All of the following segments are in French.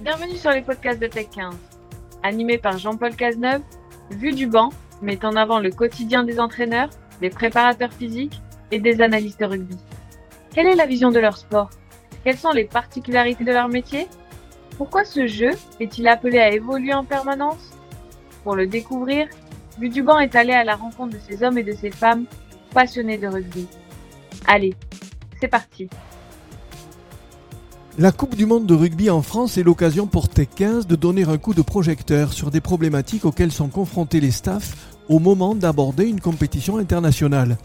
Bienvenue sur les podcasts de Tech 15. Animé par Jean-Paul Cazeneuve, Vue du banc met en avant le quotidien des entraîneurs, des préparateurs physiques et des analystes rugby. Quelle est la vision de leur sport? Quelles sont les particularités de leur métier? Pourquoi ce jeu est-il appelé à évoluer en permanence? Pour le découvrir, Vue du banc est allé à la rencontre de ces hommes et de ces femmes passionnés de rugby. Allez, c'est parti. La Coupe du Monde de rugby en France est l'occasion pour Tech 15 de donner un coup de projecteur sur des problématiques auxquelles sont confrontés les staffs au moment d'aborder une compétition internationale.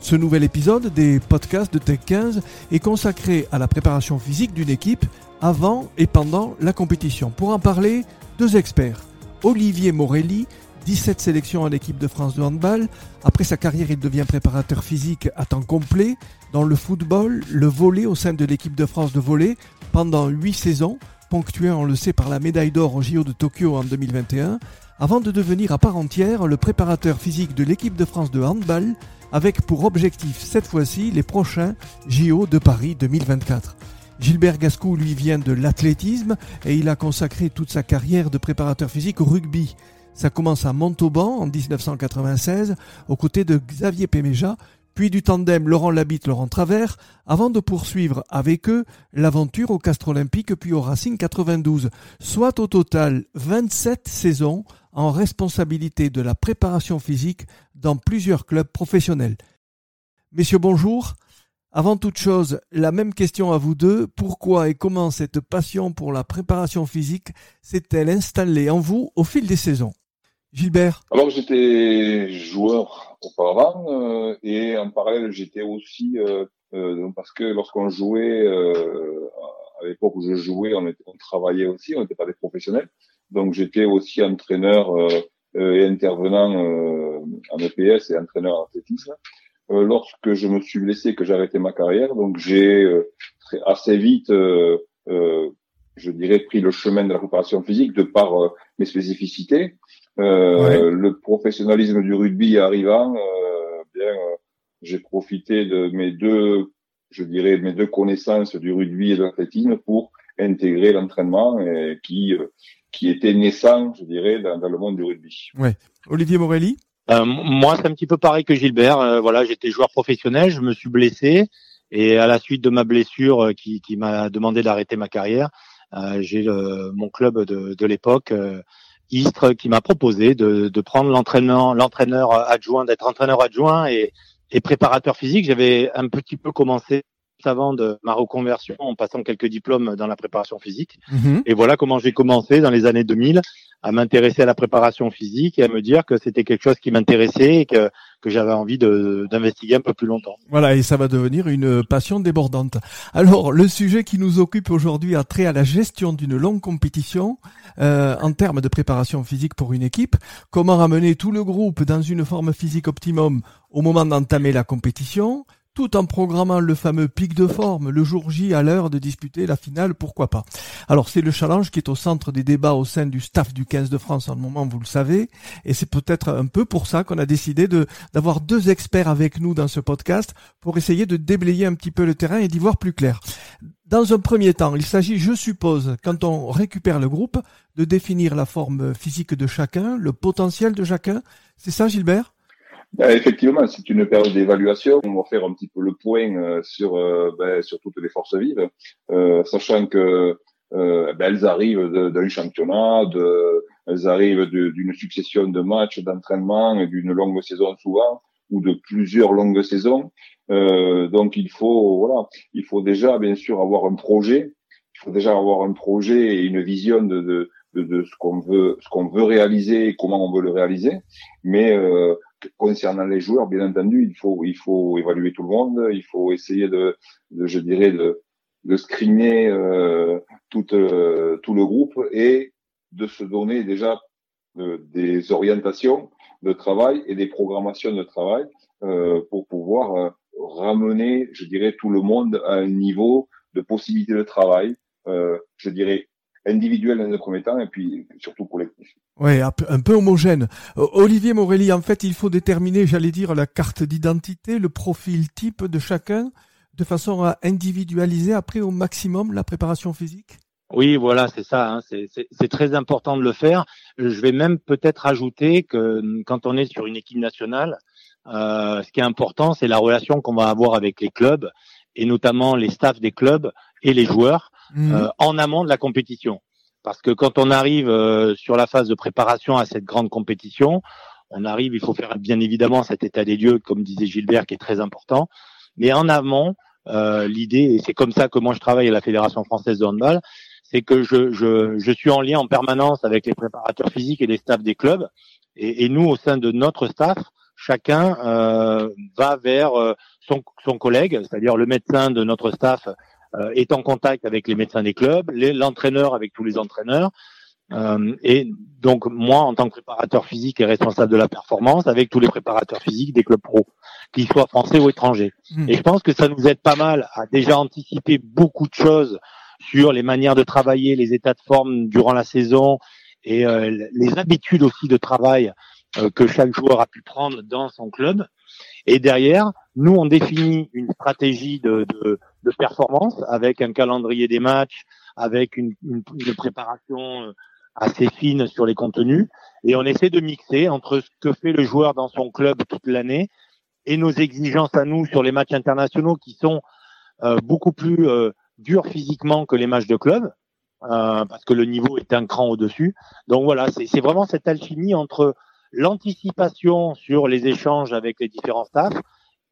Ce nouvel épisode des podcasts de Tech 15 est consacré à la préparation physique d'une équipe avant et pendant la compétition. Pour en parler, deux experts. Olivier Morelli, 17 sélections en équipe de France de handball. Après sa carrière, il devient préparateur physique à temps complet dans le football, le volet au sein de l'équipe de France de volet pendant 8 saisons, ponctuées, on le sait, par la médaille d'or au JO de Tokyo en 2021, avant de devenir à part entière le préparateur physique de l'équipe de France de handball, avec pour objectif cette fois-ci les prochains JO de Paris 2024. Gilbert Gascou lui vient de l'athlétisme et il a consacré toute sa carrière de préparateur physique au rugby. Ça commence à Montauban en 1996 aux côtés de Xavier Péméja, puis du tandem Laurent Labitte, Laurent Travers, avant de poursuivre avec eux l'aventure au Castre Olympique puis au Racing 92, soit au total 27 saisons en responsabilité de la préparation physique dans plusieurs clubs professionnels. Messieurs, bonjour. Avant toute chose, la même question à vous deux. Pourquoi et comment cette passion pour la préparation physique s'est-elle installée en vous au fil des saisons? Gilbert. Alors j'étais joueur auparavant euh, et en parallèle j'étais aussi euh, euh, parce que lorsqu'on jouait à l'époque où je jouais on, on travaillait aussi on n'était pas des professionnels. Donc j'étais aussi entraîneur et intervenant en EPS et entraîneur en lorsque je me suis blessé que j'ai arrêté ma carrière donc j'ai assez vite je dirais pris le chemin de la préparation physique de par mes spécificités euh, le professionnalisme du rugby arrivant, euh, bien, euh, j'ai profité de mes deux, je dirais, mes deux connaissances du rugby et de l'athlétisme pour intégrer l'entraînement qui qui était naissant, je dirais, dans, dans le monde du rugby. Ouais. Olivier Morelli. Euh, moi, c'est un petit peu pareil que Gilbert. voilà, j'étais joueur professionnel, je me suis blessé et à la suite de ma blessure qui, qui m'a demandé d'arrêter ma carrière, j'ai mon club de, de l'époque Istres qui m'a proposé de, prendre l'entraîneur, l'entraîneur adjoint, d'être entraîneur adjoint et préparateur physique. J'avais un petit peu commencé avant de ma reconversion en passant quelques diplômes dans la préparation physique. Mhm. Et voilà comment j'ai commencé dans les années 2000 à m'intéresser à la préparation physique et à me dire que c'était quelque chose qui m'intéressait et que, que j'avais envie d'investiguer un peu plus longtemps. Voilà, et ça va devenir une passion débordante. Alors, le sujet qui nous occupe aujourd'hui a trait à la gestion d'une longue compétition euh, en termes de préparation physique pour une équipe. Comment ramener tout le groupe dans une forme physique optimum au moment d'entamer la compétition? Tout en programmant le fameux pic de forme le jour J à l'heure de disputer la finale, pourquoi pas. Alors c'est le challenge qui est au centre des débats au sein du staff du 15 de France en ce moment, vous le savez, et c'est peut-être un peu pour ça qu'on a décidé d'avoir deux experts avec nous dans ce podcast pour essayer de déblayer un petit peu le terrain et d'y voir plus clair. Dans un premier temps, il s'agit, je suppose, quand on récupère le groupe, de définir la forme physique de chacun, le potentiel de chacun. C'est ça, Gilbert? Effectivement, c'est une période d'évaluation. On va faire un petit peu le point euh, sur euh, ben, sur toutes les forces vives, euh, sachant que ben, elles arrivent d'un championnat, de, elles arrivent d'une succession de matchs, d'entraînement et d'une longue saison souvent ou de plusieurs longues saisons. donc il faut voilà, il faut déjà bien sûr avoir un projet. Il faut déjà avoir un projet et une vision de, de de, de ce qu'on veut ce qu'on veut réaliser et comment on veut le réaliser mais euh, concernant les joueurs, bien entendu, il faut, il faut évaluer tout le monde, il faut essayer de, de je dirais, de, de screener euh, tout, euh, tout le groupe et de se donner déjà euh, des orientations de travail et des programmations de travail euh, pour pouvoir euh, ramener, je dirais, tout le monde à un niveau de possibilité de travail, je dirais, individuel dans un premier temps et puis surtout collectif. Oui, un peu homogène. Olivier Morelli, en fait, il faut déterminer, j'allais dire, la carte d'identité, le profil type de chacun, de façon à individualiser après au maximum la préparation physique Oui, voilà, c'est ça. Hein. C'est très important de le faire. Je vais même peut-être ajouter que quand on est sur une équipe nationale, euh, ce qui est important, c'est la relation qu'on va avoir avec les clubs et notamment les staffs des clubs et les joueurs mmh. euh, en amont de la compétition. Parce que quand on arrive euh, sur la phase de préparation à cette grande compétition, on arrive, il faut faire bien évidemment cet état des lieux, comme disait Gilbert, qui est très important. Mais en amont, euh, l'idée, et c'est comme ça que moi je travaille à la Fédération française de handball, c'est que je, je, je, suis en lien en permanence avec les préparateurs physiques et les staffs des clubs. Et, et nous, au sein de notre staff, chacun euh, va vers euh, son, son collègue, c'est-à-dire le médecin de notre staff est en contact avec les médecins des clubs, l'entraîneur avec tous les entraîneurs. Euh, et donc moi, en tant que préparateur physique et responsable de la performance, avec tous les préparateurs physiques des clubs pro, qu'ils soient français ou étrangers. Hmm. Et je pense que ça nous aide pas mal à déjà anticiper beaucoup de choses sur les manières de travailler, les états de forme durant la saison et euh, les habitudes aussi de travail euh, que chaque joueur a pu prendre dans son club. Et derrière, nous, on définit une stratégie de, de, de performance avec un calendrier des matchs, avec une, une, une, préparation euh, assez fine sur les contenus. Et on essaie de mixer entre ce que fait le joueur dans son club toute l'année et nos exigences à nous sur les matchs internationaux qui sont euh, beaucoup plus euh, durs physiquement que les matchs de club. Euh, parce que le niveau est un cran au-dessus. Donc voilà, c'est vraiment cette alchimie entre l'anticipation sur les échanges avec les différents staffs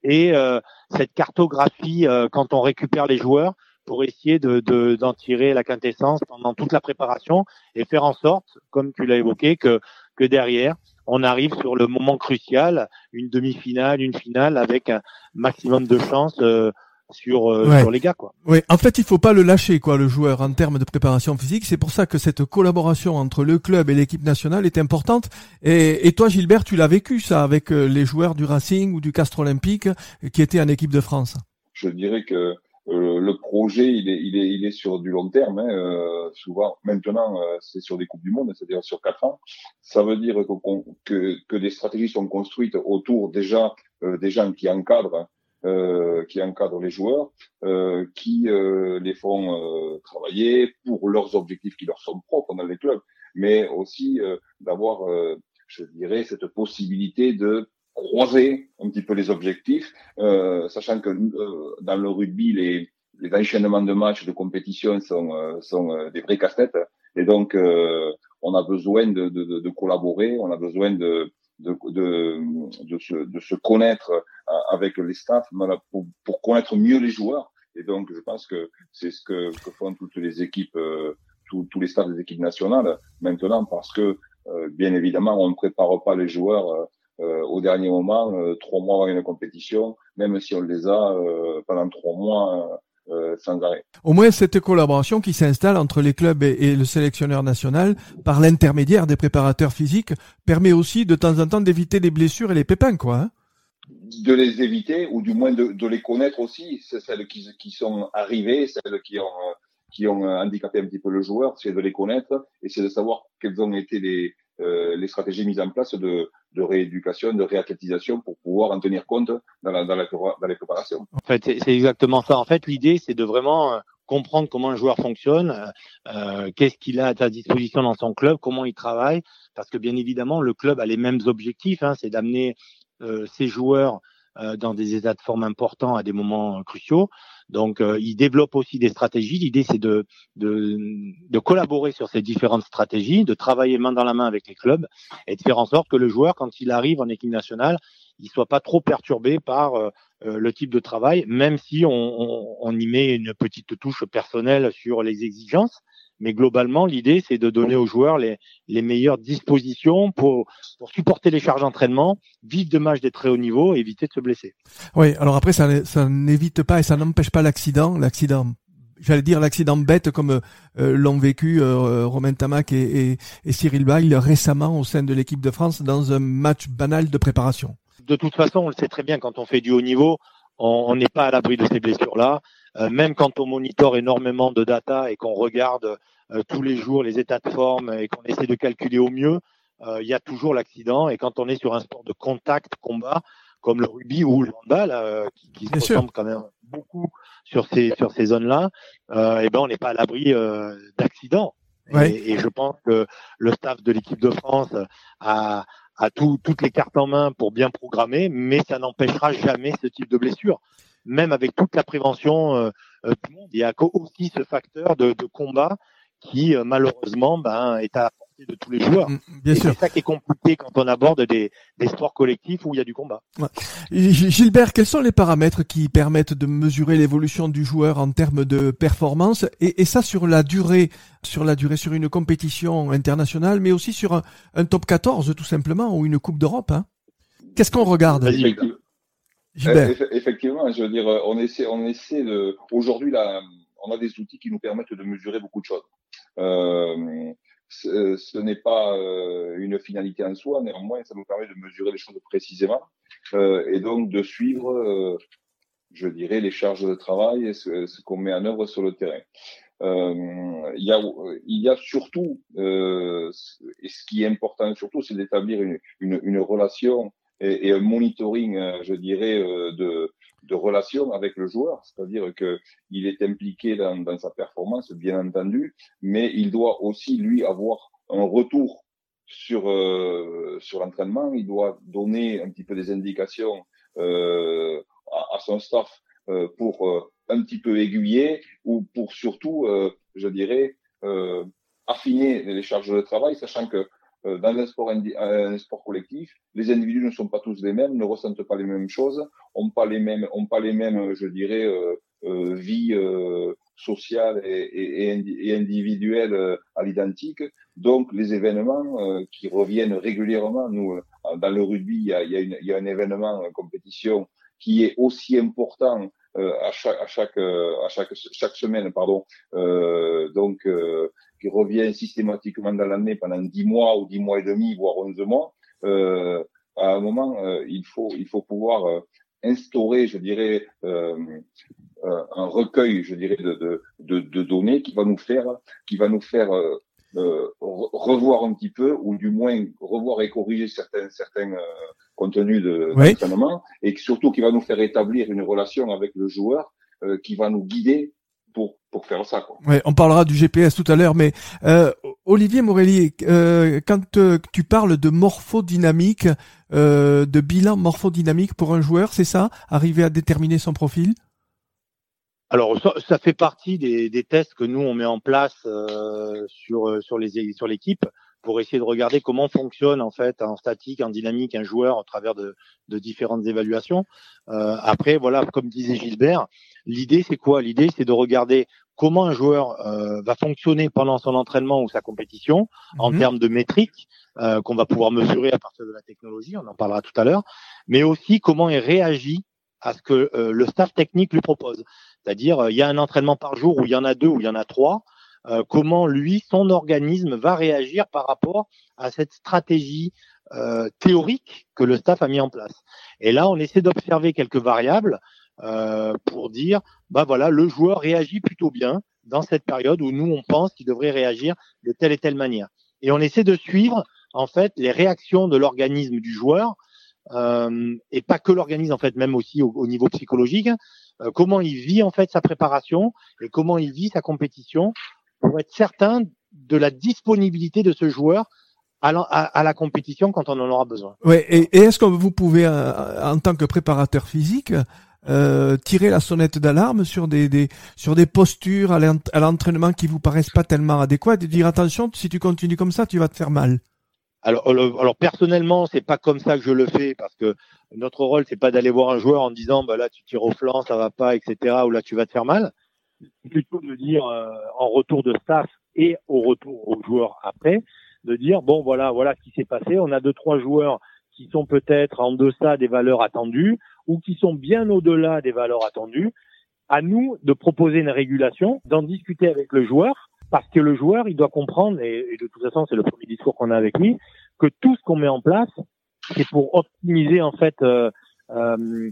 et euh, cette cartographie euh, quand on récupère les joueurs pour essayer de d'en tirer la quintessence pendant toute la préparation et faire en sorte, comme tu l'as évoqué, que que derrière on arrive sur le moment crucial, une demi-finale, une finale avec un maximum de chances euh, sur, euh, sur les gars quoi. Oui, en fait, il faut pas le lâcher quoi le joueur en termes de préparation physique, c'est pour ça que cette collaboration entre le club et l'équipe nationale est importante et, et toi Gilbert, tu l'as vécu ça avec euh, les joueurs du Racing ou du Castre Olympique qui étaient en équipe de France? Je dirais que euh, le projet, il est, il est, il est sur du long terme. Hein, euh, souvent, maintenant, euh, c'est sur des coupes du monde, c'est-à-dire sur quatre ans. Ça veut dire que, que, que des stratégies sont construites autour déjà des gens qui encadrent euh, qui encadrent les joueurs, euh, qui euh, les font euh, travailler pour leurs objectifs qui leur sont propres dans les clubs, mais aussi euh, d'avoir, je dirais, cette possibilité de croiser un petit peu les objectifs, sachant que dans le rugby, les, les enchaînements de matchs, de compétition sont, sont des vrais casse-têtes, et donc on a besoin de, de, de, collaborer, on a besoin de de, de, de, se, de se connaître euh, avec les staffs pour, pour connaître mieux les joueurs. Et donc, je pense que c'est ce que, que, font toutes les équipes, euh, tous, tous les staffs des équipes nationales maintenant, parce que euh, bien évidemment, on ne prépare pas les joueurs au dernier moment, trois mois avant une compétition, même si on les a pendant trois mois euh, Au moins cette collaboration qui s'installe entre les clubs et, le sélectionneur national par l'intermédiaire des préparateurs physiques permet aussi de temps en temps d'éviter les blessures et les pépins, quoi. Hein. de les éviter ou du moins de, les connaître aussi, celles qui, qui, sont arrivées, celles qui ont qui ont handicapé un petit peu le joueur, c'est de les connaître et c'est de savoir quelles ont été les, euh, les stratégies mises en place de, de rééducation, de réathlétisation pour pouvoir en tenir compte dans, la, dans, la, dans les préparations. En fait, c'est exactement ça. En fait, l'idée, c'est de vraiment euh, comprendre comment un joueur fonctionne, euh, euh, qu'est-ce qu'il a à sa disposition dans son club, comment il travaille, parce que bien évidemment, le club a les mêmes objectifs, hein, c'est d'amener euh, ses joueurs euh, dans des états de forme importants à des moments cruciaux. Donc, euh, il développe aussi des stratégies. L'idée, c'est de, de, collaborer sur ces différentes stratégies, de travailler main dans la main avec les clubs et de faire en sorte que le joueur, quand il arrive en équipe nationale, il soit pas trop perturbé par euh, le type de travail, même si on, on, y met une petite touche personnelle sur les exigences. Mais globalement, l'idée, c'est de donner aux joueurs les, les meilleures dispositions pour, pour supporter les charges d'entraînement, vivre de matchs des très hauts niveaux et éviter de se blesser. Oui, alors après, ça, ça n'évite pas et ça n'empêche pas l'accident. L'accident j'allais dire l'accident bête comme euh, l'ont vécu euh, Romain Tamac et, et, et Cyril Bail récemment au sein de l'équipe de France dans un match banal de préparation. De toute façon, on le sait très bien quand on fait du haut niveau, on n'est pas à l'abri de ces blessures-là. Euh, même quand on monitore énormément de data et qu'on regarde euh, tous les jours les états de forme et qu'on essaie de calculer au mieux, euh, il y a toujours l'accident. Et quand on est sur un sport de contact, combat, comme le rugby ou le handball, euh, qui, qui se ressemblent quand même beaucoup sur ces sur ces zones-là, euh, et ben on n'est pas à l'abri euh, d'accidents. Et, et, je pense que le staff de l'équipe de France a, a tout, toutes les cartes en main pour bien programmer, mais ça n'empêchera jamais ce type de blessure. Même avec toute la prévention euh, euh du monde, il y a aussi ce facteur de, de combat qui euh, malheureusement ben, est à la portée de tous les joueurs. Mm, bien sûr. C'est ça qui est compliqué quand on aborde des, des sports collectifs où il y a du combat. Ouais. Gilbert, quels sont les paramètres qui permettent de mesurer l'évolution du joueur en termes de performance et, et, ça sur la durée, sur la durée, sur une compétition internationale, mais aussi sur un, un top 14 tout simplement ou une Coupe d'Europe. Hein? Qu'est-ce qu'on regarde? Effectivement, je veux dire, on essaie, on essaie de. Aujourd'hui, là, on a des outils qui nous permettent de mesurer beaucoup de choses. Euh, ce, n'est pas euh, une finalité en soi, néanmoins, ça nous permet de mesurer les choses précisément euh, et donc de suivre, je dirais, les charges de travail et ce, qu'on met en œuvre sur le terrain. il, y a, il y a surtout, et ce qui est important surtout, c'est d'établir une, une, relation et, et, un monitoring, je dirais, de, de relation avec le joueur, c'est-à-dire que il est impliqué dans, dans, sa performance, bien entendu, mais il doit aussi lui avoir un retour sur euh, sur l'entraînement. Il doit donner un petit peu des indications euh, à, à, son staff euh, pour euh, un petit peu aiguiller ou pour surtout, euh, je dirais, affiner les charges de travail, sachant que euh, dans un sport, un sport collectif, les individus ne sont pas tous les mêmes, ne ressentent pas les mêmes choses, ont pas les mêmes, ont pas les mêmes, je dirais, euh, euh, vie euh, sociale et, et, et individuelle euh, à l'identique. Donc, les événements qui reviennent régulièrement, nous, dans le rugby, il y a, il y a, y a un événement, une compétition qui est aussi important à chaque à chaque à chaque chaque semaine pardon donc qui revient systématiquement dans l'année pendant dix mois ou dix mois et demi, voire onze mois, euh, à un moment, euh, il faut il faut pouvoir euh, instaurer, je dirais, euh, euh, un recueil, je dirais, de, de, de, de, données qui va nous faire qui va nous faire revoir un petit peu, ou du moins revoir et corriger certains certains contenus de d'entraînement, et surtout qui va nous faire établir une relation avec le joueur qui va nous guider pour, pour faire ça. Quoi. Ouais, on parlera du GPS tout à l'heure, mais euh, Olivier Morelli, euh, quand euh, tu parles de morphodynamique, euh, de bilan morphodynamique pour un joueur, c'est ça? Arriver à déterminer son profil? Alors ça, ça, fait partie des, des, tests que nous on met en place euh, sur sur les sur l'équipe pour essayer de regarder comment fonctionne en fait en statique, en dynamique un joueur au travers de, de différentes évaluations. Euh, après, voilà, comme disait Gilbert, l'idée c'est quoi? L'idée c'est de regarder comment un joueur euh, va fonctionner pendant son entraînement ou sa compétition en mhm. termes de métriques euh, qu'on va pouvoir mesurer à partir de la technologie, on en parlera tout à l'heure, mais aussi comment il réagit à ce que euh, le staff technique lui propose. C'est-à-dire, il y a un entraînement par jour où il y en a deux, ou il y en a trois. Euh, comment lui, son organisme va réagir par rapport à cette stratégie euh, théorique que le staff a mis en place. Et là, on essaie d'observer quelques variables euh, pour dire, bah voilà, le joueur réagit plutôt bien dans cette période où nous on pense qu'il devrait réagir de telle et telle manière. Et on essaie de suivre en fait les réactions de l'organisme du joueur euh, et pas que l'organisme en fait, même aussi au, au niveau psychologique. Euh, comment il vit en fait sa préparation et comment il vit sa compétition pour être certain de la disponibilité de ce joueur à la, à, la compétition quand on en aura besoin. Ouais, et, et est-ce que vous pouvez, euh, en tant que préparateur physique, euh, tirer la sonnette d'alarme sur des, des, sur des postures à l'entraînement qui vous paraissent pas tellement adéquates et dire attention, si tu continues comme ça, tu vas te faire mal? Alors, alors personnellement, c'est pas comme ça que je le fais parce que notre rôle c'est pas d'aller voir un joueur en disant bah là tu tires au flanc, ça va pas, etc. ou là tu vas te faire mal plutôt de dire euh, en retour de staff et au retour aux joueurs après, de dire bon voilà voilà ce qui s'est passé. On a deux trois joueurs qui sont peut-être en deçà des valeurs attendues ou qui sont bien au-delà des valeurs attendues. À nous de proposer une régulation, d'en discuter avec le joueur, parce que le joueur il doit comprendre et, de toute façon c'est le premier discours qu'on a avec lui que tout ce qu'on met en place c'est pour optimiser en fait euh, euh,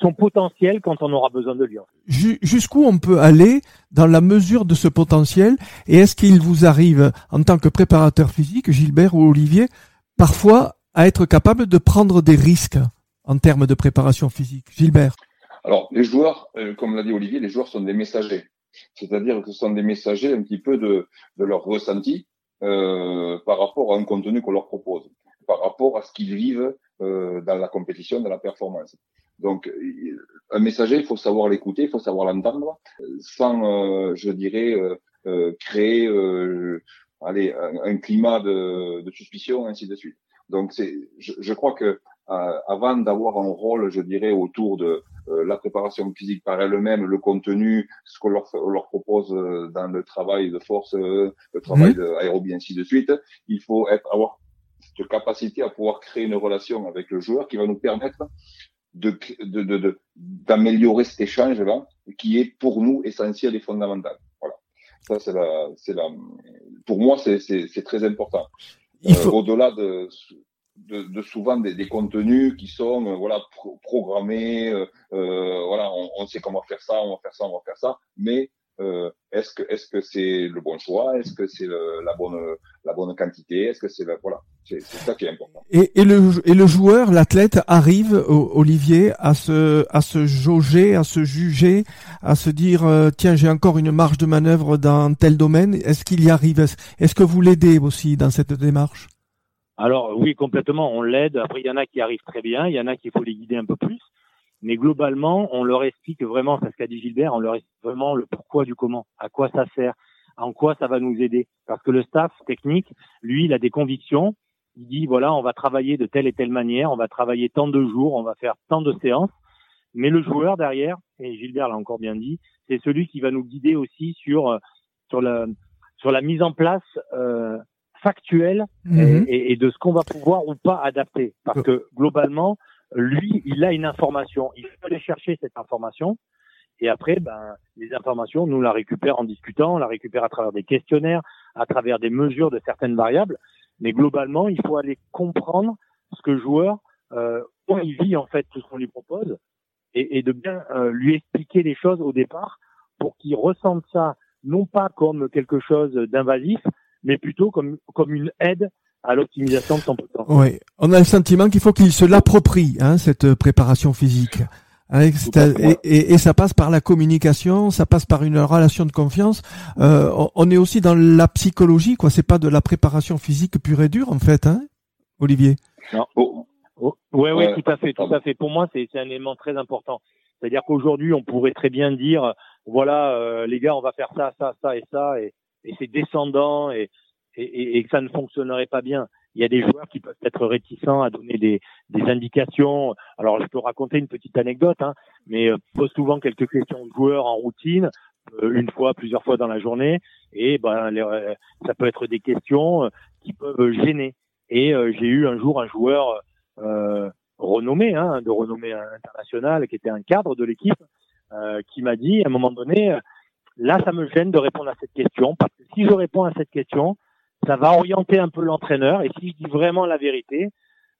son potentiel quand on aura besoin de lui. Jusqu'où on peut aller dans la mesure de ce potentiel et est-ce qu'il vous arrive en tant que préparateur physique, Gilbert ou Olivier, parfois à être capable de prendre des risques en termes de préparation physique? Gilbert Alors, les joueurs, euh, comme l'a dit Olivier, les joueurs sont des messagers. C'est-à-dire que ce sont des messagers un petit peu de, de leur ressenti euh, par rapport à un contenu qu'on leur propose, par rapport à ce qu'ils vivent euh, dans la compétition, dans la performance. Donc, un messager, il faut savoir l'écouter, il faut savoir l'entendre, sans, euh, je dirais, euh, euh, créer allez, un, un climat de, de, suspicion, ainsi de suite. Donc, c'est, je, je, crois que avant d'avoir un rôle, je dirais, autour de la préparation physique par elle-même, le contenu, ce qu'on leur, leur propose dans le travail de force, le travail mmh. d'aérobie, ainsi de suite, il faut être, avoir cette capacité à pouvoir créer une relation avec le joueur qui va nous permettre de d'améliorer de, cet échange là qui est pour nous essentiel et fondamental. Voilà. Ça c'est la c'est la pour moi c'est c'est très important. Euh, Au-delà de, de, de souvent des, des, contenus qui sont euh, voilà programmés, euh, euh, voilà on, on, sait comment faire ça, on va faire ça, on va faire ça, mais euh, est-ce que est-ce que c'est le bon choix? Est-ce que c'est la bonne la bonne quantité? Est-ce que c'est voilà c'est ça qui est important. Et, et, le et le joueur, l'athlète arrive Olivier à se à se jauger, à se juger, à se dire euh, tiens j'ai encore une marge de manœuvre dans tel domaine. Est-ce qu'il y arrive? Est-ce que vous l'aidez aussi dans cette démarche? Alors oui complètement on l'aide. Après il y en a qui arrivent très bien, il y en a qu'il faut les guider un peu plus. Mais globalement, on leur explique vraiment, c'est ce qu'a dit Gilbert, on leur explique vraiment le pourquoi du comment, à quoi ça sert, en quoi ça va nous aider. Parce que le staff technique, lui, il a des convictions. Il dit, voilà, on va travailler de telle et telle manière, on va travailler tant de jours, on va faire tant de séances. Mais le joueur derrière, et Gilbert l'a encore bien dit, c'est celui qui va nous guider aussi sur euh, sur la sur la mise en place euh, factuelle mhm. et, et, de ce qu'on va pouvoir ou pas adapter. Parce que globalement, lui, il a une information. Il faut aller chercher cette information. Et après, ben, les informations, nous la récupère en discutant, on la récupère à travers des questionnaires, à travers des mesures de certaines variables. Mais globalement, il faut aller comprendre ce que le joueur, euh, il vit en fait tout ce qu'on lui propose, et, et de bien euh, lui expliquer les choses au départ pour qu'il ressente ça non pas comme quelque chose d'invasif, mais plutôt comme comme une aide à l'optimisation de son temps. Oui, on a le sentiment qu'il faut qu'il se l'approprie, hein, cette préparation physique. Hein, et, et, et, ça passe par la communication, ça passe par une relation de confiance. Euh, on est aussi dans la psychologie, quoi. C'est pas de la préparation physique pure et dure, en fait, hein, Olivier. Non. Oh. Oh. Ouais, ouais, tout à fait, tout à fait. Pour moi, c'est un élément très important. C'est-à-dire qu'aujourd'hui, on pourrait très bien dire, voilà, euh, les gars, on va faire ça, ça, ça et ça, et, et c'est descendant, et, et, et, que ça ne fonctionnerait pas bien. Il y a des joueurs qui peuvent être réticents à donner des, des indications. Alors, je peux raconter une petite anecdote, hein, mais euh, pose souvent quelques questions aux joueurs en routine, euh, une fois, plusieurs fois dans la journée, et ben, euh, ça peut être des questions qui peuvent gêner. Et j'ai eu un jour un joueur renommé, hein, de renommée internationale, qui était un cadre de l'équipe, qui m'a dit à un moment donné, là, ça me gêne de répondre à cette question, parce que si je réponds à cette question, ça va orienter un peu l'entraîneur. Et si je dis vraiment la vérité,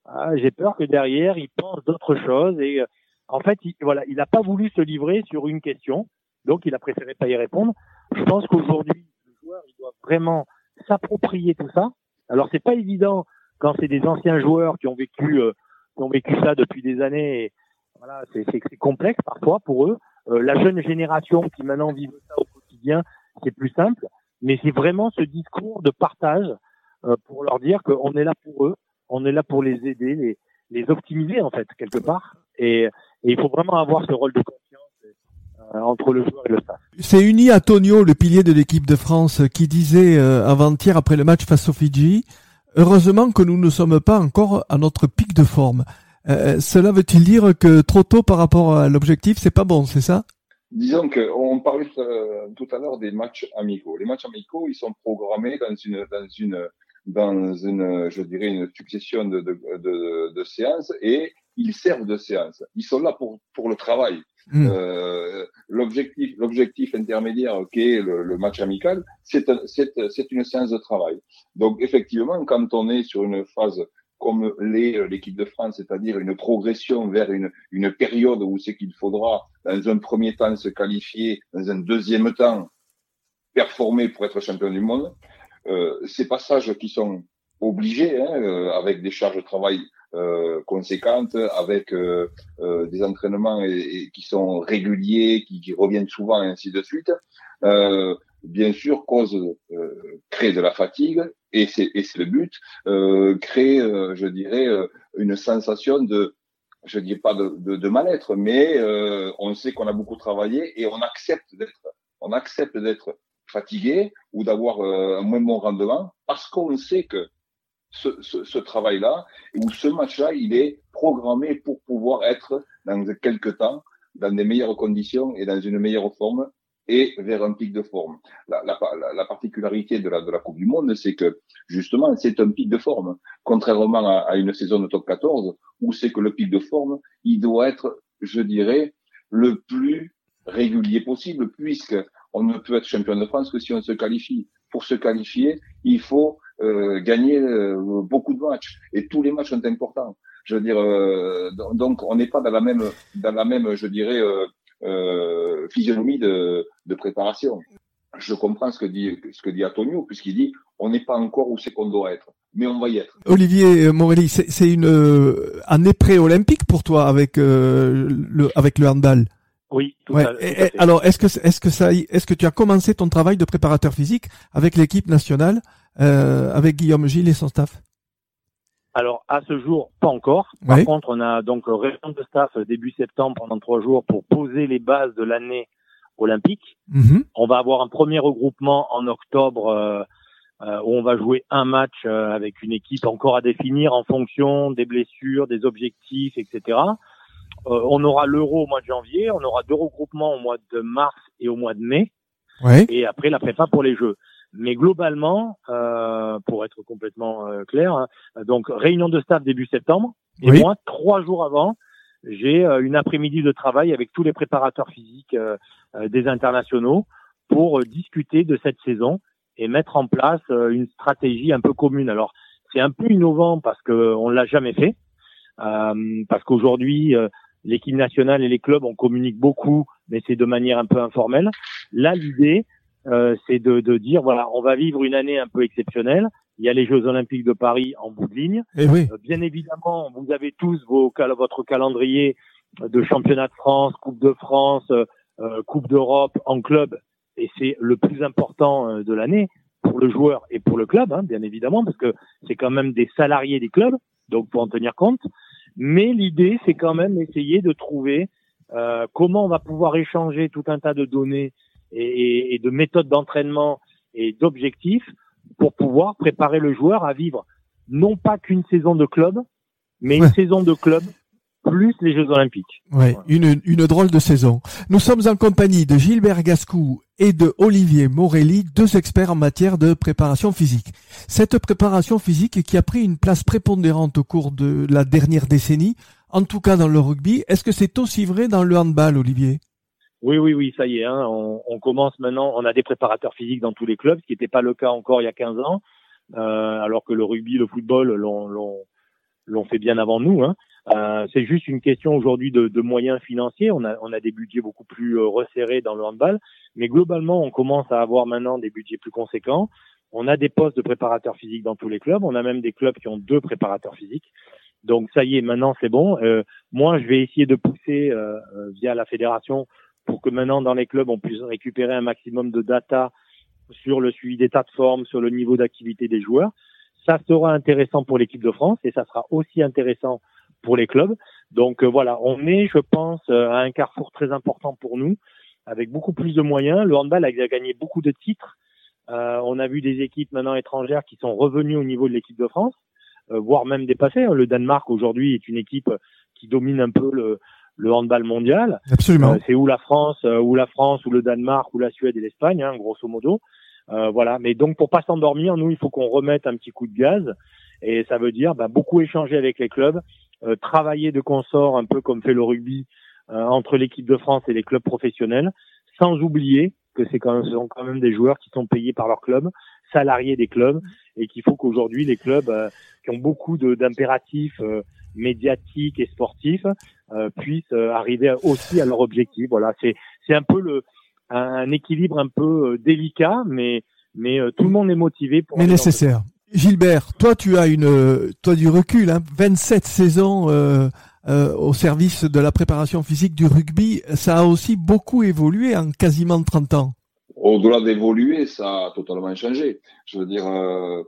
ah, j'ai peur que derrière, il pense d'autres choses. Et euh, en fait, il, voilà, il n'a pas voulu se livrer sur une question, donc il a préféré pas y répondre. Je pense qu'aujourd'hui, le joueur, il doit vraiment s'approprier tout ça. Alors, c'est pas évident quand c'est des anciens joueurs qui ont vécu, euh, qui ont vécu ça depuis des années. Et, voilà, c'est complexe parfois pour eux. Euh, la jeune génération qui maintenant vit ça au quotidien, c'est plus simple mais c'est vraiment ce discours de partage euh, pour leur dire qu'on est là pour eux, on est là pour les aider, les, les optimiser en fait quelque part. Et, et il faut vraiment avoir ce rôle de confiance euh, entre le joueur et le staff. C'est Uni Antonio, le pilier de l'équipe de France, qui disait euh, avant-hier après le match face au Fidji, heureusement que nous ne sommes pas encore à notre pic de forme. Euh, cela veut-il dire que trop tôt par rapport à l'objectif, c'est pas bon, c'est ça? Disons qu'on parlait euh, tout à l'heure des matchs amicaux. Les matchs amicaux, ils sont programmés dans une, dans une, dans une, je dirais, une succession de, de, de, de séances et ils servent de séances. Ils sont là pour, pour le travail. Hmm. Euh, l'objectif, l'objectif intermédiaire qui est le, le match amical, c'est, c'est, c'est une séance de travail. Donc effectivement, quand on est sur une phase comme l'est euh, l'équipe de France, c'est-à-dire une progression vers une, une période où c'est qu'il faudra, dans un premier temps, se qualifier, dans un deuxième temps, performer pour être champion du monde. Euh, ces passages qui sont obligé, hein, avec des charges de travail conséquentes, avec des entraînements qui sont réguliers, qui, qui, reviennent souvent, et ainsi de suite. bien sûr, cause crée de la fatigue, et c'est le but, crée, je dirais, une sensation de je dis pas de, mal-être, mais euh, on sait qu'on a beaucoup travaillé et on accepte d'être, on accepte d'être fatigué ou d'avoir euh, un moins bon rendement parce qu'on sait que ce travail-là ou ce match-là, il est programmé pour pouvoir être dans quelques temps dans des meilleures conditions et dans une meilleure forme et vers un pic de forme. La, la, la particularité de la, de la Coupe du Monde, c'est que justement, c'est un pic de forme, contrairement à, à, une saison de top 14, où c'est que le pic de forme, il doit être, je dirais, le plus régulier possible, puisque on ne peut être champion de France que si on se qualifie. Pour se qualifier, il faut euh, gagner euh, beaucoup de matchs, et tous les matchs sont importants. Je veux dire, euh, donc on n'est pas dans la même, dans la même, je dirais, euh, euh, physionomie de, de, préparation. Je comprends ce que dit ce que dit Antonio puisqu'il dit on n'est pas encore où c'est qu'on doit être, mais on va y être. Olivier Morelli, c'est une euh, année pré-olympique pour toi avec euh, le avec le handball. Oui. Tout ouais. alors est-ce que est-ce que ça est-ce que tu as commencé ton travail de préparateur physique avec l'équipe nationale euh, avec Guillaume Gilles et son staff? Alors à ce jour, pas encore. Par contre, on a donc réunion de staff début septembre pendant trois jours pour poser les bases de l'année olympique. Mhm. On va avoir un premier regroupement en octobre euh, euh, où on va jouer un match euh, avec une équipe encore à définir en fonction des blessures, des objectifs, etc. on aura l'Euro au mois de janvier, on aura deux regroupements au mois de mars et au mois de mai. Et après la prépa pour les Jeux. Mais globalement, euh, pour être complètement euh, clair, hein, donc réunion de staff début septembre. Et moi, trois jours avant, j'ai euh, une après-midi de travail avec tous les préparateurs physiques euh, des internationaux pour discuter de cette saison et mettre en place une stratégie un peu commune. Alors, c'est un peu innovant parce que on l'a jamais fait, parce qu'aujourd'hui l'équipe nationale et les clubs on communique beaucoup, mais c'est de manière un peu informelle. Là, l'idée euh, c'est de, de, dire voilà, on va vivre une année un peu exceptionnelle. Il y a les Jeux Olympiques de Paris en bout de ligne. Et eh oui. Euh, bien évidemment, vous avez tous vos, votre calendrier de championnat de France, Coupe de France, euh, Coupe d'Europe en club, et c'est le plus important de l'année pour le joueur et pour le club, hein, bien évidemment, parce que c'est quand même des salariés des clubs, donc pour en tenir compte. Mais l'idée, c'est quand même essayer de trouver euh, comment on va pouvoir échanger tout un tas de données et, et de méthodes d'entraînement et d'objectifs pour pouvoir préparer le joueur à vivre non pas qu'une saison de club, mais une saison de club plus les Jeux Olympiques. Ouais, une, une drôle de saison. Nous sommes en compagnie de Gilbert Gascou et de Olivier Morelli, deux experts en matière de préparation physique. Cette préparation physique qui a pris une place prépondérante au cours de la dernière décennie, en tout cas dans le rugby, est-ce que c'est aussi vrai dans le handball, Olivier? Oui, oui, oui, ça y est. Hein, on, on, commence maintenant. On a des préparateurs physiques dans tous les clubs, ce qui n'était pas le cas encore il y a 15 ans, euh, alors que le rugby, le football l'ont fait bien avant nous. Hein. Euh, c'est juste une question aujourd'hui de, de, moyens financiers. On a, on a des budgets beaucoup plus euh, resserrés dans le handball, mais globalement, on commence à avoir maintenant des budgets plus conséquents. On a des postes de préparateurs physiques dans tous les clubs. On a même des clubs qui ont deux préparateurs physiques. Donc ça y est, maintenant c'est bon. Euh, moi, je vais essayer de pousser euh, euh, via la fédération pour que maintenant dans les clubs on puisse récupérer un maximum de data sur le suivi d'état de forme, sur le niveau d'activité des joueurs. Ça sera intéressant pour l'équipe de France et ça sera aussi intéressant pour les clubs. Donc euh, voilà, on est, je pense, euh, à un carrefour très important pour nous, avec beaucoup plus de moyens. Le handball a gagné beaucoup de titres. Euh, on a vu des équipes maintenant étrangères qui sont revenues au niveau de l'équipe de France, voire même dépassées. Le Danemark aujourd'hui est une équipe qui domine un peu le, le handball mondial. Absolument. Euh, c'est ou la France, euh, ou la France, ou le Danemark, ou la Suède et l'Espagne, hein, grosso modo. Euh, voilà. Mais donc pour pas s'endormir, nous il faut qu'on remette un petit coup de gaz, et ça veut dire bah, beaucoup échanger avec les clubs, travailler de consort un peu comme fait le rugby entre l'équipe de France et les clubs professionnels, sans oublier que c'est quand même, ce sont quand même des joueurs qui sont payés par leur club, salariés des clubs, et qu'il faut qu'aujourd'hui les clubs qui ont beaucoup d'impératifs médiatiques et sportifs euh, puissent euh, arriver aussi à leur objectif. Voilà, c'est c'est un peu le un, équilibre un peu euh, délicat, mais mais tout le monde est motivé pour. Mais nécessaire. Gilbert, toi tu as une, toi du recul, hein, 27 saisons euh, euh, au service de la préparation physique du rugby, ça a aussi beaucoup évolué en quasiment 30 ans. Au-delà d'évoluer, ça a totalement changé. Je veux dire, euh,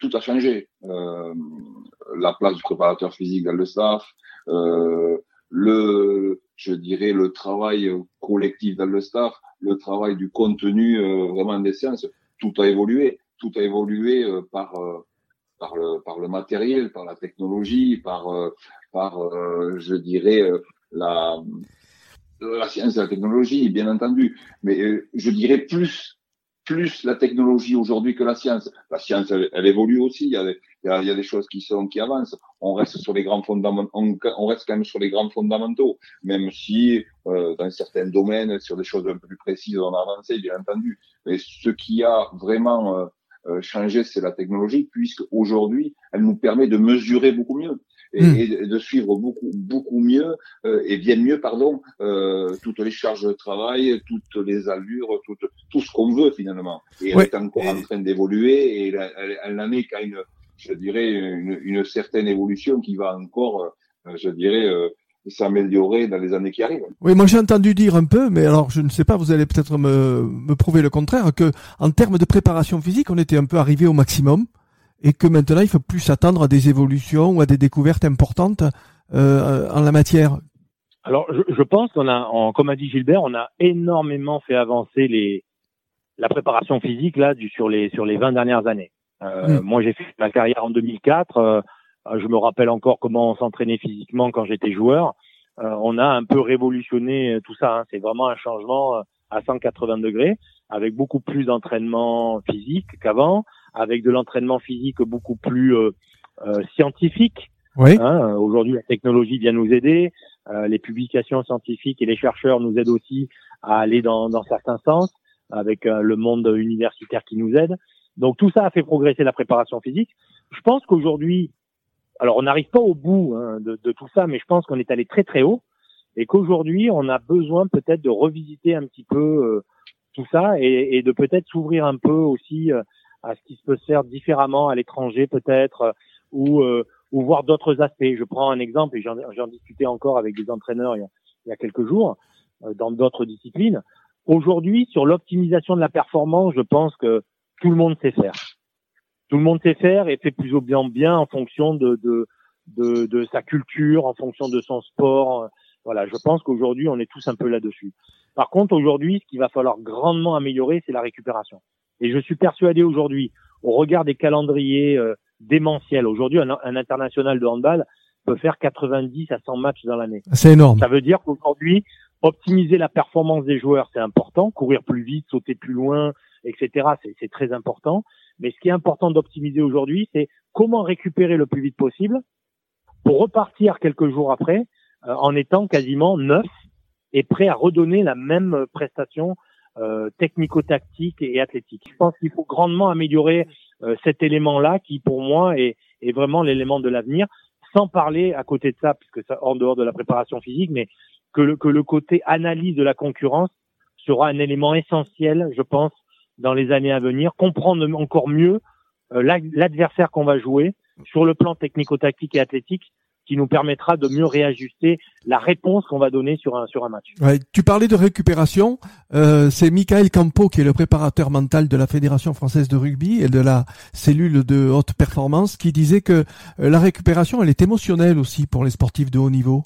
tout a changé. la place du préparateur physique dans le staff, le, je dirais, le travail collectif dans le staff, le travail du contenu vraiment des séances, tout a évolué. Tout a évolué par par le, par le matériel, par la technologie, par, euh, par euh, je dirais, euh, la, la science et la technologie, bien entendu. Mais je dirais plus plus la technologie aujourd'hui que la science. La science, elle, évolue aussi. Il y, a, des choses qui sont qui avancent. On reste sur les grands fondamentaux. On, reste quand même sur les grands fondamentaux, même si dans certains domaines, sur des choses un peu plus précises, on a avancé, bien entendu. Mais ce qui a vraiment euh, changer, c'est la technologie, puisque aujourd'hui, elle nous permet de mesurer beaucoup mieux et, hmm. de suivre beaucoup beaucoup mieux euh, et bien mieux, pardon, euh, toutes les charges de travail, toutes les allures, tout, tout ce qu'on veut finalement. Et elle est encore en train d'évoluer et elle, elle, n'en est qu'à une, je dirais, une, une, certaine évolution qui va encore, je dirais, s'améliorer dans les années qui arrivent. Oui, moi j'ai entendu dire un peu, mais alors je ne sais pas, vous allez peut-être me, me prouver le contraire, que en termes de préparation physique, on était un peu arrivé au maximum et que maintenant il faut plus s'attendre à des évolutions ou à des découvertes importantes euh, en la matière. Alors je, je pense qu'on a, en, comme a dit Gilbert, on a énormément fait avancer les la préparation physique là du, sur les sur les 20 dernières années. Euh. Moi j'ai fait ma carrière en 2004. Euh, je me rappelle encore comment on s'entraînait physiquement quand j'étais joueur. Euh, on a un peu révolutionné tout ça. Hein. C'est vraiment un changement euh, à 180 degrés, avec beaucoup plus d'entraînement physique qu'avant, avec de l'entraînement physique beaucoup plus scientifique. Oui. Hein. Aujourd'hui, la technologie vient nous aider. les publications scientifiques et les chercheurs nous aident aussi à aller dans, dans certains sens, avec le monde universitaire qui nous aide. Donc tout ça a fait progresser la préparation physique. Je pense qu'aujourd'hui, alors on n'arrive pas au bout hein, de, tout ça, mais je pense qu'on est allé très très haut et qu'aujourd'hui on a besoin peut-être de revisiter un petit peu euh, tout ça et, de peut-être s'ouvrir un peu aussi euh, à ce qui se peut se faire différemment à l'étranger peut-être euh, ou ou voir d'autres aspects. Je prends un exemple et j'en discutais encore avec des entraîneurs il y a, quelques jours dans d'autres disciplines. Aujourd'hui, sur l'optimisation de la performance, je pense que tout le monde sait faire tout le monde sait faire et fait plus ou bien bien en fonction de, de, de, de sa culture, en fonction de son sport. Voilà, je pense qu'aujourd'hui, on est tous un peu là-dessus. Par contre, aujourd'hui, ce qu'il va falloir grandement améliorer, c'est la récupération. Et je suis persuadé aujourd'hui, au regard des calendriers euh, démentiels, aujourd'hui, un, un, international de handball peut faire 90 à 100 matchs dans l'année. C'est énorme. Ça veut dire qu'aujourd'hui, optimiser la performance des joueurs, c'est important. Courir plus vite, sauter plus loin, etc., c'est très important. Mais ce qui est important d'optimiser aujourd'hui, c'est comment récupérer le plus vite possible pour repartir quelques jours après euh, en étant quasiment neuf et prêt à redonner la même prestation euh, technico-tactique et athlétique. Je pense qu'il faut grandement améliorer euh, cet élément-là qui, pour moi, est, vraiment l'élément de l'avenir, sans parler à côté de ça, puisque ça en dehors de la préparation physique, mais que le, que le côté analyse de la concurrence sera un élément essentiel, je pense, dans les années à venir, comprendre encore mieux euh, l'adversaire qu'on va jouer sur le plan technico-tactique et athlétique qui nous permettra de mieux réajuster la réponse qu'on va donner sur un sur un match. Ouais, tu parlais de récupération, euh, c'est Michael Campo qui est le préparateur mental de la Fédération française de rugby et de la cellule de haute performance qui disait que euh, la récupération elle est émotionnelle aussi pour les sportifs de haut niveau.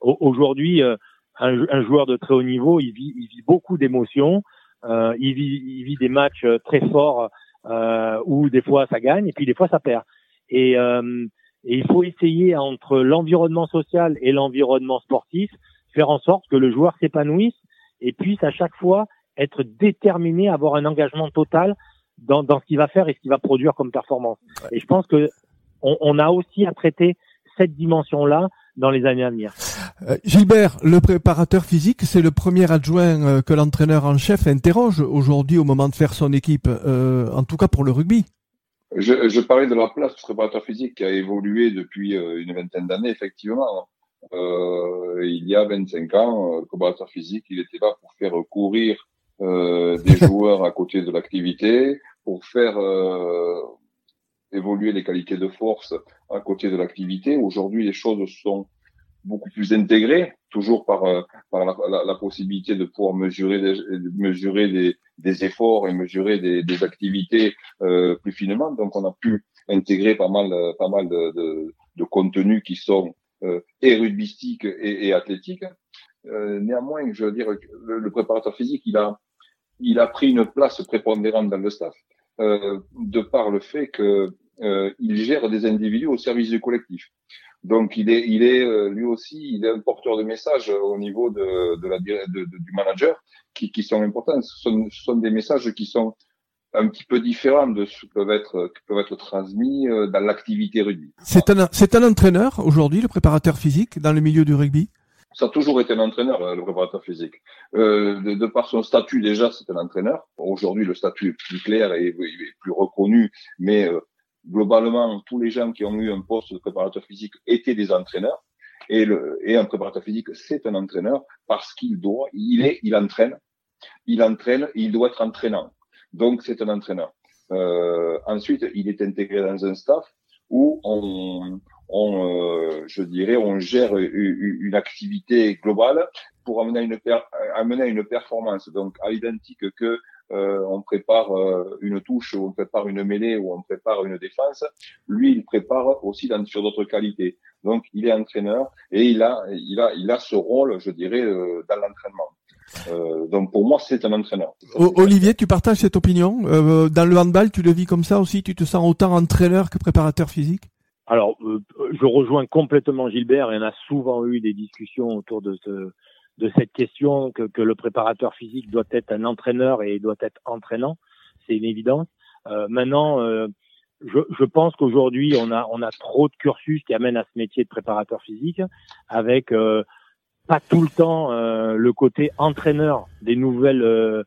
Aujourd'hui, euh, un, un, joueur de très haut niveau, il vit, il vit beaucoup d'émotions. Euh, il, vit, il vit des matchs euh, très forts euh, où des fois ça gagne et puis des fois ça perd. Et, et il faut essayer entre l'environnement social et l'environnement sportif faire en sorte que le joueur s'épanouisse et puisse à chaque fois être déterminé à avoir un engagement total dans, dans ce qu'il va faire et ce qu'il va produire comme performance. Et je pense que on, on a aussi à traiter cette dimension-là dans les années à venir. Euh, Gilbert, le préparateur physique, c'est le premier adjoint euh, que l'entraîneur en chef interroge aujourd'hui au moment de faire son équipe, euh, en tout cas pour le rugby. Je, je, parlais de la place du préparateur physique qui a évolué depuis une vingtaine d'années, effectivement. il y a 25 ans, le préparateur physique, il était là pour faire courir des joueurs à côté de l'activité, pour faire évoluer les qualités de force à côté de l'activité. Aujourd'hui, les choses sont beaucoup plus intégrées, toujours par, euh, par la, la, possibilité de pouvoir mesurer des, mesurer des, des efforts et mesurer des, des activités euh, plus finement. Donc, on a pu intégrer pas mal, pas mal de, de, de contenus qui sont euh, et et, et athlétiques. Euh, néanmoins, je veux dire, le, le, préparateur physique, il a, il a pris une place prépondérante dans le staff euh, de par le fait que euh, il gère des individus au service du collectif. Donc il est, il est euh, lui aussi, il est un porteur de messages au niveau de, de la de, du manager qui, qui sont importants. Ce sont, ce sont, des messages qui sont un petit peu différents de ce qui peuvent être, qui peuvent être transmis euh, dans l'activité rugby. C'est un, c'est un entraîneur aujourd'hui, le préparateur physique dans le milieu du rugby? Ça a toujours été un entraîneur, euh, le préparateur physique. Euh, de, de, par son statut déjà, c'est un entraîneur. Aujourd'hui, le statut est plus clair et, plus reconnu, mais euh, globalement, tous les gens qui ont eu un poste de préparateur physique étaient des entraîneurs. Et, le, et un préparateur physique, c'est un entraîneur parce qu'il doit, il est, il entraîne, il entraîne, il doit être entraînant. Donc, c'est un entraîneur. Euh, ensuite, il est intégré dans un staff où on, on, euh, je dirais, on gère une, activité globale pour amener une, amener à une performance. Donc, à l'identique que euh, on prépare euh, une touche, ou on prépare une mêlée, ou on prépare une défense, lui, il prépare aussi dans, sur d'autres qualités. Donc, il est entraîneur et il a, il a, il a ce rôle, je dirais, dans l'entraînement. Euh, donc pour moi, c'est un entraîneur. Olivier, tu partages cette opinion? Euh, Dans le handball, tu le vis comme ça aussi? Tu te sens autant entraîneur que préparateur physique? Alors, euh, je rejoins complètement Gilbert. Il y en a souvent eu des discussions autour de, ce, de cette question que, que, le préparateur physique doit être un entraîneur et doit être entraînant. C'est une évidence. Euh, maintenant, euh, je, pense qu'aujourd'hui, on a, trop de cursus qui amènent à ce métier de préparateur physique, avec euh, pas tout le temps euh, le côté entraîneur des nouvelles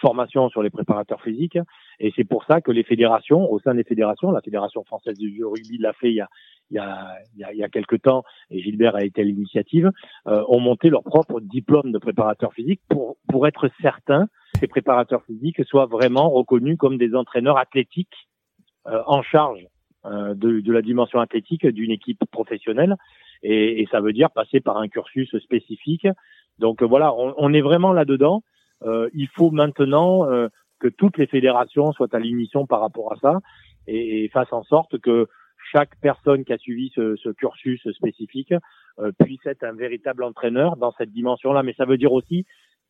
formations sur les préparateurs physiques. Et c'est pour ça que les fédérations, au sein des fédérations, la Fédération française du rugby l'a fait il y a, il y a, il y a, quelques temps, et Gilbert a été à l'initiative, euh, ont monté leur propre diplôme de préparateur physique pour, pour être certains que ces préparateurs physiques soient vraiment reconnus comme des entraîneurs athlétiques euh, en charge euh, de, de, la dimension athlétique d'une équipe professionnelle. Et, et, ça veut dire passer par un cursus spécifique. Donc voilà, on, on est vraiment là-dedans. Euh, il faut maintenant euh, que toutes les fédérations soient à l'émission par rapport à ça et, et, fassent en sorte que chaque personne qui a suivi ce, ce cursus spécifique euh, puisse être un véritable entraîneur dans cette dimension-là. Mais ça veut dire aussi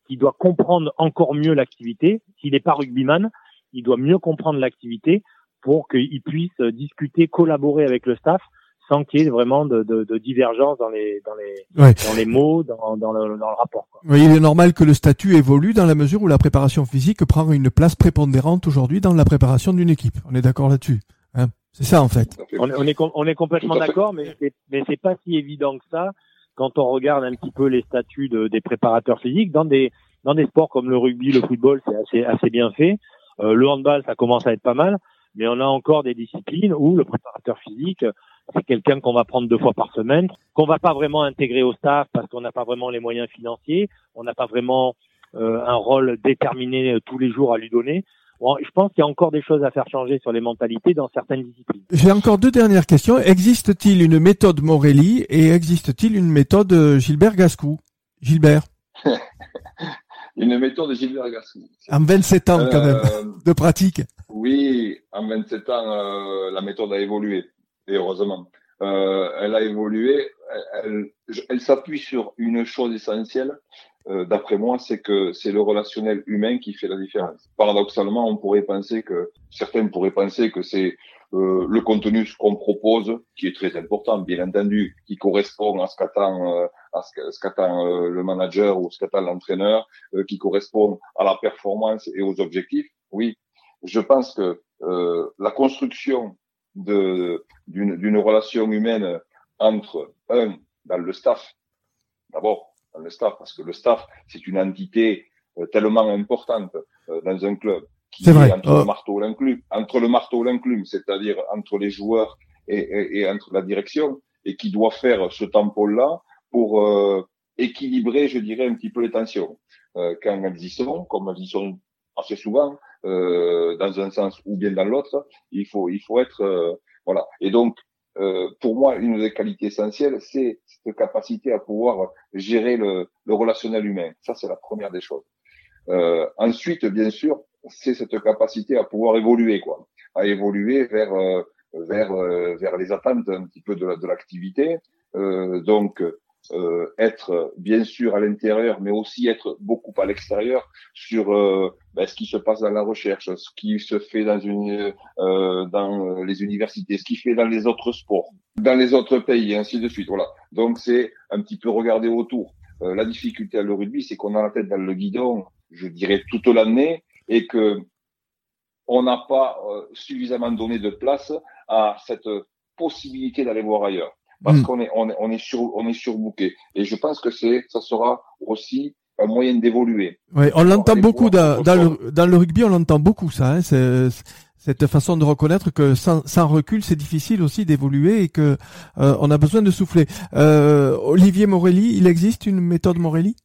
qu'il doit comprendre encore mieux l'activité. S'il n'est pas rugbyman, il doit mieux comprendre l'activité pour qu'il puisse discuter, collaborer avec le staff sans qu'il y ait vraiment de, de, de, divergence dans les dans les dans les mots, dans, dans, le, dans le rapport. Quoi. Oui, il est normal que le statut évolue dans la mesure où la préparation physique prend une place prépondérante aujourd'hui dans la préparation d'une équipe. On est d'accord là-dessus. Hein? C'est ça en fait. On, on est on est complètement d'accord, mais c'est, mais c'est pas si évident que ça quand on regarde un petit peu les statuts de, des préparateurs physiques dans des dans des sports comme le rugby, le football, c'est assez assez bien fait. Euh, le handball, ça commence à être pas mal, mais on a encore des disciplines où le préparateur physique c'est quelqu'un qu'on va prendre deux fois par semaine, qu'on va pas vraiment intégrer au staff parce qu'on n'a pas vraiment les moyens financiers, on n'a pas vraiment euh, un rôle déterminé euh, tous les jours à lui donner. Bon, je pense qu'il y a encore des choses à faire changer sur les mentalités dans certaines disciplines. J'ai encore deux dernières questions. Existe-t-il une méthode Morelli et existe-t-il une méthode euh, Gilbert Gascou? Gilbert Une méthode de Gilbert Gascou. En 27 ans, quand même, de pratique. Oui, en 27 ans, la méthode a évolué et heureusement. Euh, elle a évolué, elle, elle, s'appuie sur une chose essentielle, euh, d'après moi, c'est que c'est le relationnel humain qui fait la différence. Paradoxalement, on pourrait penser que, certains pourraient penser que c'est euh, le contenu qu'on propose, qui est très important, bien entendu, qui correspond à ce qu'attend euh, à ce qu'attend euh, le manager ou ce qu'attend l'entraîneur, euh, qui correspond à la performance et aux objectifs. Oui, je pense que la construction d'une relation humaine entre un dans le staff d'abord dans le staff parce que le staff c'est une entité euh, tellement importante euh, dans un club qui est, entre le marteau et l'enclume entre le marteau et l'enclume c'est-à-dire entre les joueurs et, et, et, entre la direction et qui doit faire ce tampon là pour euh, équilibrer je dirais un petit peu les tensions. Quand elles y sont comme elles y sont assez souvent euh, dans un sens ou bien dans l'autre. Il faut, il faut être euh, voilà. Et donc, euh, pour moi, une des qualités essentielles, c'est cette capacité à pouvoir gérer le, le relationnel humain. Ça, c'est la première des choses. Euh, ensuite, bien sûr, c'est cette capacité à pouvoir évoluer, quoi, à évoluer vers euh, vers vers les attentes un petit peu de l'activité. donc, euh, être bien sûr à l'intérieur, mais aussi être beaucoup à l'extérieur sur euh, ben, ce qui se passe dans la recherche, ce qui se fait dans une euh, dans les universités, ce qui fait dans les autres sports, dans les autres pays, et ainsi de suite. Voilà. Donc c'est un petit peu regarder autour. la difficulté à le rugby, c'est qu'on a la tête dans le guidon, je dirais toute l'année, et que on n'a pas suffisamment donné de place à cette possibilité d'aller voir ailleurs parce hmm. qu'on est on est on est sur on est surbooké et je pense que c'est ça sera aussi un moyen d'évoluer. Oui, on l'entend beaucoup dans, dans, le, dans le rugby, on l'entend beaucoup ça. Hein, c'est, cette façon de reconnaître que sans, sans recul, c'est difficile aussi d'évoluer et que euh, on a besoin de souffler. Euh, Olivier Morelli, il existe une méthode Morelli?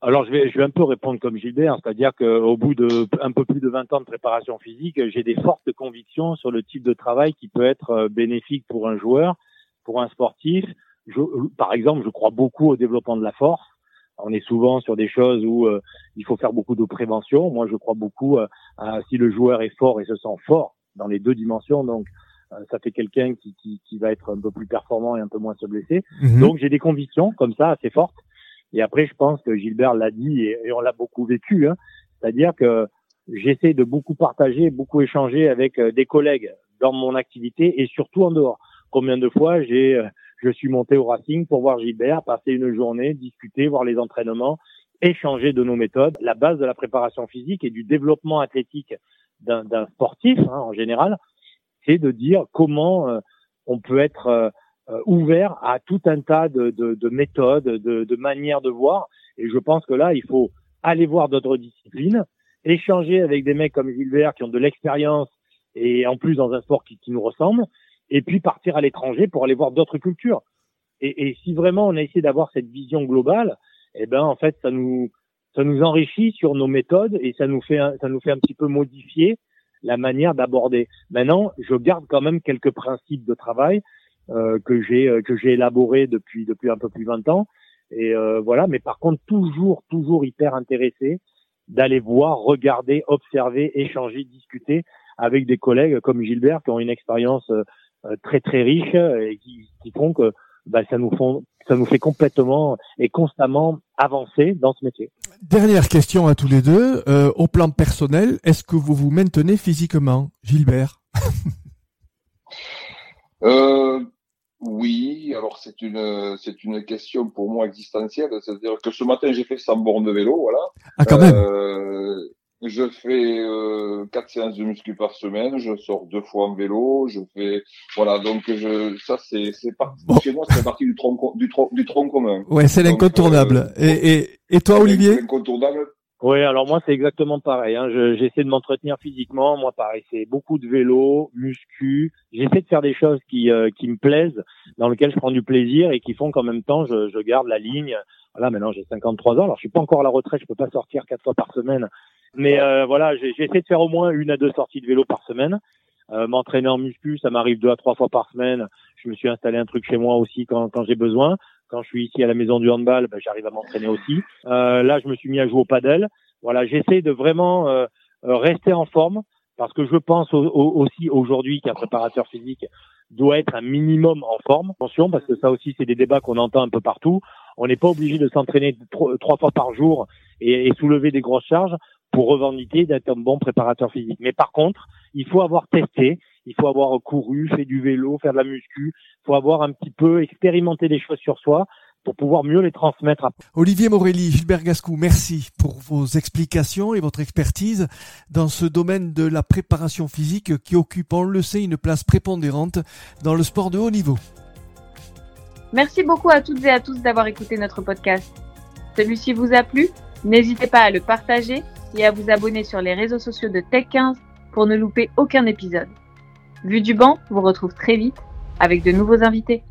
Alors je vais, je vais un peu répondre comme Gilbert, c'est-à-dire qu'au bout de un peu plus de 20 ans de préparation physique, j'ai des fortes convictions sur le type de travail qui peut être euh, bénéfique pour un joueur pour un sportif, je, par exemple, je crois beaucoup au développement de la force. On est souvent sur des choses où euh, il faut faire beaucoup de prévention. Moi, je crois beaucoup euh, à si le joueur est fort et se sent fort dans les deux dimensions, donc euh, ça fait quelqu'un qui, qui, qui, va être un peu plus performant et un peu moins se blesser. Mhm. Donc j'ai des convictions comme ça assez fortes. Et après, je pense que Gilbert l'a dit et, on l'a beaucoup vécu. Hein. C'est-à-dire que j'essaie de beaucoup partager, beaucoup échanger avec des collègues dans mon activité et surtout en dehors. Combien de fois j'ai, euh, je suis monté au Racing pour voir Gilbert, passer une journée, discuter, voir les entraînements, échanger de nos méthodes. La base de la préparation physique et du développement athlétique d'un sportif hein, en général, c'est de dire comment euh, on peut être euh, ouvert à tout un tas de, de, de méthodes, de, de, manières de voir. Et je pense que là, il faut aller voir d'autres disciplines, échanger avec des mecs comme Gilbert qui ont de l'expérience et en plus dans un sport qui, qui nous ressemble, et puis partir à l'étranger pour aller voir d'autres cultures. Et, et, si vraiment on a essayé d'avoir cette vision globale, eh ben en fait ça nous ça nous enrichit sur nos méthodes et ça nous fait ça nous fait un petit peu modifier la manière d'aborder. Maintenant, je garde quand même quelques principes de travail euh, que j'ai euh, que j'ai élaborés depuis depuis un peu plus de 20 ans et euh, voilà. Mais par contre, toujours toujours hyper intéressé d'aller voir, regarder, observer, échanger, discuter avec des collègues comme Gilbert qui ont une expérience euh, très très riches et qui, qui font que bah, ça nous font, ça nous fait complètement et constamment avancer dans ce métier. Dernière question à tous les deux. Euh, au plan personnel, est-ce que vous vous maintenez physiquement, Gilbert euh, Oui. Alors c'est une c'est une question pour moi existentielle. C'est-à-dire que ce matin j'ai fait 100 bornes de vélo, voilà. Ah quand même. Euh, je fais euh, quatre séances de muscu par semaine. Je sors deux fois en vélo. Je fais voilà donc je ça c'est c'est parti chez moi c'est partie du tronc du tronc du tronc commun. Ouais c'est l'incontournable. Euh, et, et et toi Olivier L'incontournable. Oui, alors moi c'est exactement pareil. Hein. J'essaie de m'entretenir physiquement. Moi pareil, c'est beaucoup de vélo, muscu. J'essaie de faire des choses qui euh, qui me plaisent, dans lesquelles je prends du plaisir et qui font qu'en même temps je, je garde la ligne. Voilà, maintenant j'ai 53 ans. Alors je suis pas encore à la retraite, je peux pas sortir quatre fois par semaine mais euh, voilà, j'essaie de faire au moins une à deux sorties de vélo par semaine. Euh, M'entraîner en muscu, ça m'arrive deux à trois fois par semaine. Je me suis installé un truc chez moi aussi quand, quand j'ai besoin. Quand je suis ici à la maison du handball, ben, j'arrive à m'entraîner aussi. Euh, là, je me suis mis à jouer au padel. Voilà, j'essaie de vraiment euh, euh, rester en forme parce que je pense aussi aujourd'hui qu'un préparateur physique doit être un minimum en forme. Attention, parce que ça aussi, c'est des débats qu'on entend un peu partout. On n'est pas obligé de s'entraîner trois fois par jour et, et, soulever des grosses charges pour revendiquer d'être un bon préparateur physique. Mais par contre, il faut avoir testé, il faut avoir couru, fait du vélo, faire de la muscu, il faut avoir un petit peu expérimenté des choses sur soi pour pouvoir mieux les transmettre. Olivier Morelli, Gilbert Gascou, merci pour vos explications et votre expertise dans ce domaine de la préparation physique qui occupe, on le sait, une place prépondérante dans le sport de haut niveau. Merci beaucoup à toutes et à tous d'avoir écouté notre podcast. Celui-ci vous a plu? N'hésitez pas à le partager et à vous abonner sur les réseaux sociaux de Tech15 pour ne louper aucun épisode. Vue du banc vous retrouve très vite avec de nouveaux invités.